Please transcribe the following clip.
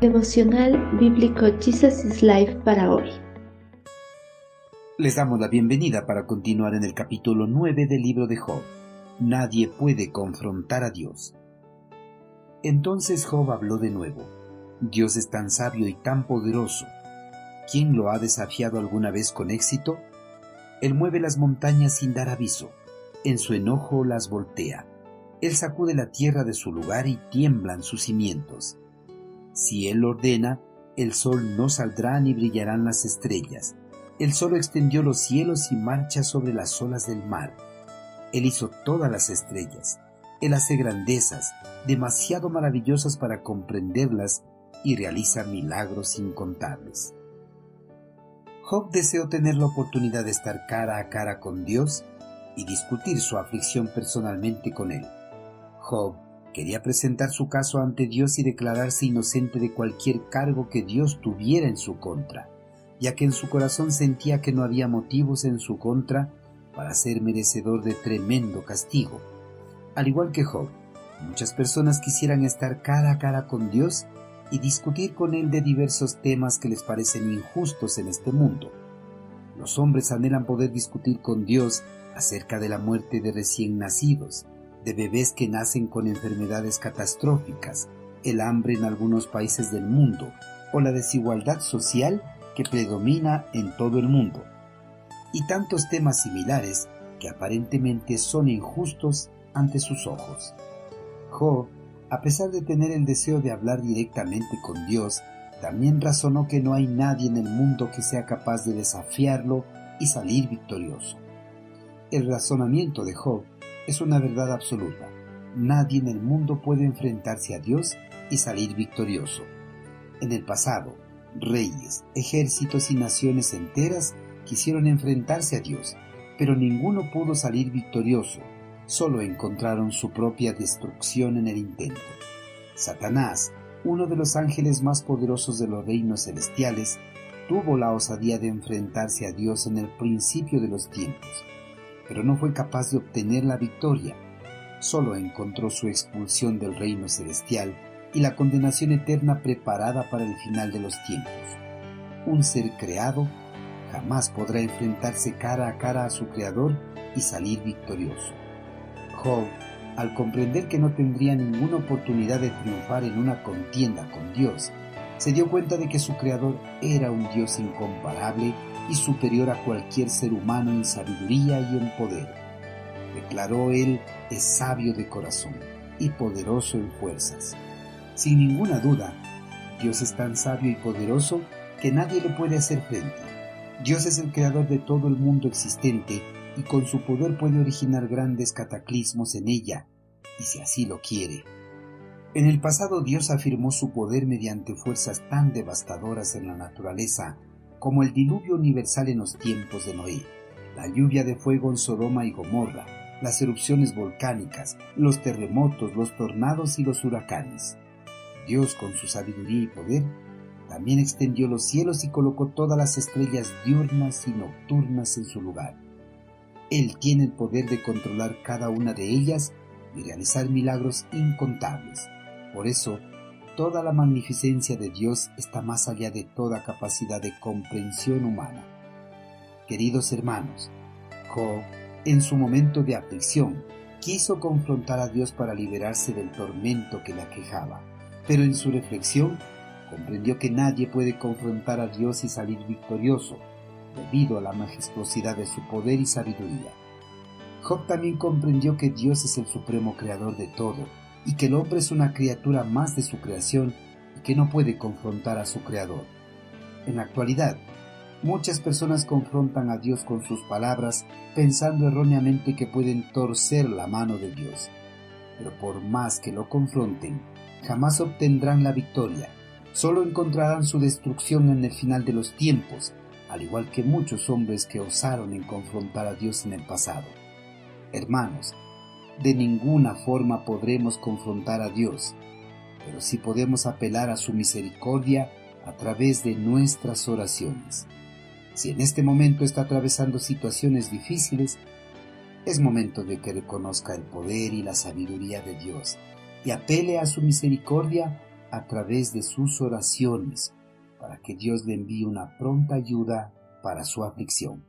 Devocional Bíblico Jesus is Life para hoy. Les damos la bienvenida para continuar en el capítulo 9 del libro de Job. Nadie puede confrontar a Dios. Entonces Job habló de nuevo. Dios es tan sabio y tan poderoso. ¿Quién lo ha desafiado alguna vez con éxito? Él mueve las montañas sin dar aviso. En su enojo las voltea. Él sacude la tierra de su lugar y tiemblan sus cimientos. Si Él ordena, el sol no saldrá ni brillarán las estrellas. Él solo extendió los cielos y marcha sobre las olas del mar. Él hizo todas las estrellas. Él hace grandezas, demasiado maravillosas para comprenderlas, y realiza milagros incontables. Job deseó tener la oportunidad de estar cara a cara con Dios y discutir su aflicción personalmente con Él. Job Quería presentar su caso ante Dios y declararse inocente de cualquier cargo que Dios tuviera en su contra, ya que en su corazón sentía que no había motivos en su contra para ser merecedor de tremendo castigo. Al igual que Job, muchas personas quisieran estar cara a cara con Dios y discutir con Él de diversos temas que les parecen injustos en este mundo. Los hombres anhelan poder discutir con Dios acerca de la muerte de recién nacidos, de bebés que nacen con enfermedades catastróficas, el hambre en algunos países del mundo o la desigualdad social que predomina en todo el mundo, y tantos temas similares que aparentemente son injustos ante sus ojos. Job, a pesar de tener el deseo de hablar directamente con Dios, también razonó que no hay nadie en el mundo que sea capaz de desafiarlo y salir victorioso. El razonamiento de Job es una verdad absoluta. Nadie en el mundo puede enfrentarse a Dios y salir victorioso. En el pasado, reyes, ejércitos y naciones enteras quisieron enfrentarse a Dios, pero ninguno pudo salir victorioso, solo encontraron su propia destrucción en el intento. Satanás, uno de los ángeles más poderosos de los reinos celestiales, tuvo la osadía de enfrentarse a Dios en el principio de los tiempos, pero no fue capaz de obtener la victoria. Solo encontró su expulsión del reino celestial y la condenación eterna preparada para el final de los tiempos. Un ser creado jamás podrá enfrentarse cara a cara a su creador y salir victorioso. Job, al comprender que no tendría ninguna oportunidad de triunfar en una contienda con Dios, se dio cuenta de que su creador era un Dios incomparable y superior a cualquier ser humano en sabiduría y en poder. Declaró él es sabio de corazón y poderoso en fuerzas. Sin ninguna duda, Dios es tan sabio y poderoso que nadie le puede hacer frente. Dios es el creador de todo el mundo existente y con su poder puede originar grandes cataclismos en ella, y si así lo quiere. En el pasado Dios afirmó su poder mediante fuerzas tan devastadoras en la naturaleza como el diluvio universal en los tiempos de Noé, la lluvia de fuego en Sodoma y Gomorra, las erupciones volcánicas, los terremotos, los tornados y los huracanes. Dios, con su sabiduría y poder, también extendió los cielos y colocó todas las estrellas diurnas y nocturnas en su lugar. Él tiene el poder de controlar cada una de ellas y realizar milagros incontables. Por eso, toda la magnificencia de Dios está más allá de toda capacidad de comprensión humana. Queridos hermanos, Job, en su momento de aflicción, quiso confrontar a Dios para liberarse del tormento que le aquejaba, pero en su reflexión comprendió que nadie puede confrontar a Dios y salir victorioso, debido a la majestuosidad de su poder y sabiduría. Job también comprendió que Dios es el supremo creador de todo, y que el hombre es una criatura más de su creación y que no puede confrontar a su creador. En la actualidad, muchas personas confrontan a Dios con sus palabras pensando erróneamente que pueden torcer la mano de Dios. Pero por más que lo confronten, jamás obtendrán la victoria, solo encontrarán su destrucción en el final de los tiempos, al igual que muchos hombres que osaron en confrontar a Dios en el pasado. Hermanos, de ninguna forma podremos confrontar a Dios, pero sí podemos apelar a su misericordia a través de nuestras oraciones. Si en este momento está atravesando situaciones difíciles, es momento de que reconozca el poder y la sabiduría de Dios y apele a su misericordia a través de sus oraciones para que Dios le envíe una pronta ayuda para su aflicción.